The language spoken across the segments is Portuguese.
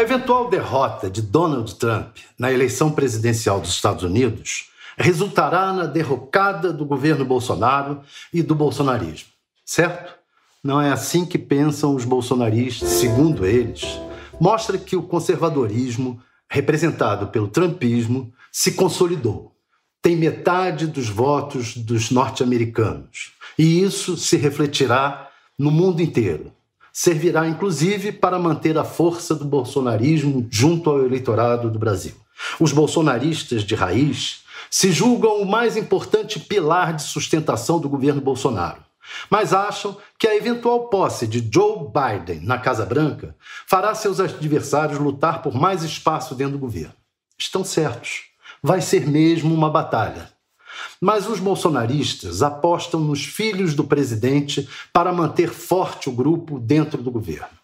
eventual derrota de Donald Trump na eleição presidencial dos Estados Unidos resultará na derrocada do governo Bolsonaro e do bolsonarismo, certo? Não é assim que pensam os bolsonaristas, segundo eles. Mostra que o conservadorismo, representado pelo trumpismo, se consolidou. Tem metade dos votos dos norte-americanos. E isso se refletirá no mundo inteiro. Servirá, inclusive, para manter a força do bolsonarismo junto ao eleitorado do Brasil. Os bolsonaristas de raiz se julgam o mais importante pilar de sustentação do governo Bolsonaro, mas acham que a eventual posse de Joe Biden na Casa Branca fará seus adversários lutar por mais espaço dentro do governo. Estão certos. Vai ser mesmo uma batalha. Mas os bolsonaristas apostam nos filhos do presidente para manter forte o grupo dentro do governo.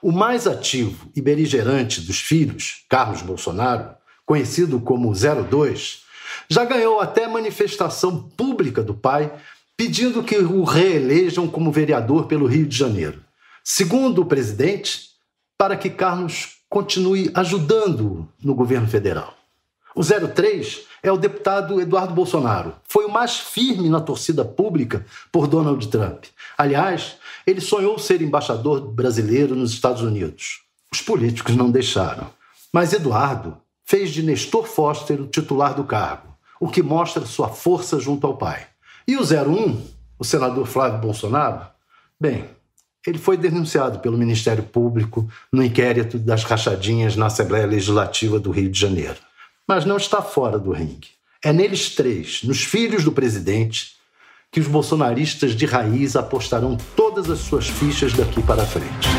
O mais ativo e beligerante dos filhos, Carlos Bolsonaro, conhecido como 02, já ganhou até manifestação pública do pai pedindo que o reelejam como vereador pelo Rio de Janeiro. Segundo o presidente, para que Carlos continue ajudando no governo federal. O 03 é o deputado Eduardo Bolsonaro. Foi o mais firme na torcida pública por Donald Trump. Aliás, ele sonhou ser embaixador brasileiro nos Estados Unidos. Os políticos não deixaram. Mas Eduardo fez de Nestor Foster o titular do cargo, o que mostra sua força junto ao pai. E o 01, o senador Flávio Bolsonaro, bem, ele foi denunciado pelo Ministério Público no inquérito das rachadinhas na Assembleia Legislativa do Rio de Janeiro. Mas não está fora do ringue. É neles três, nos filhos do presidente, que os bolsonaristas de raiz apostarão todas as suas fichas daqui para frente.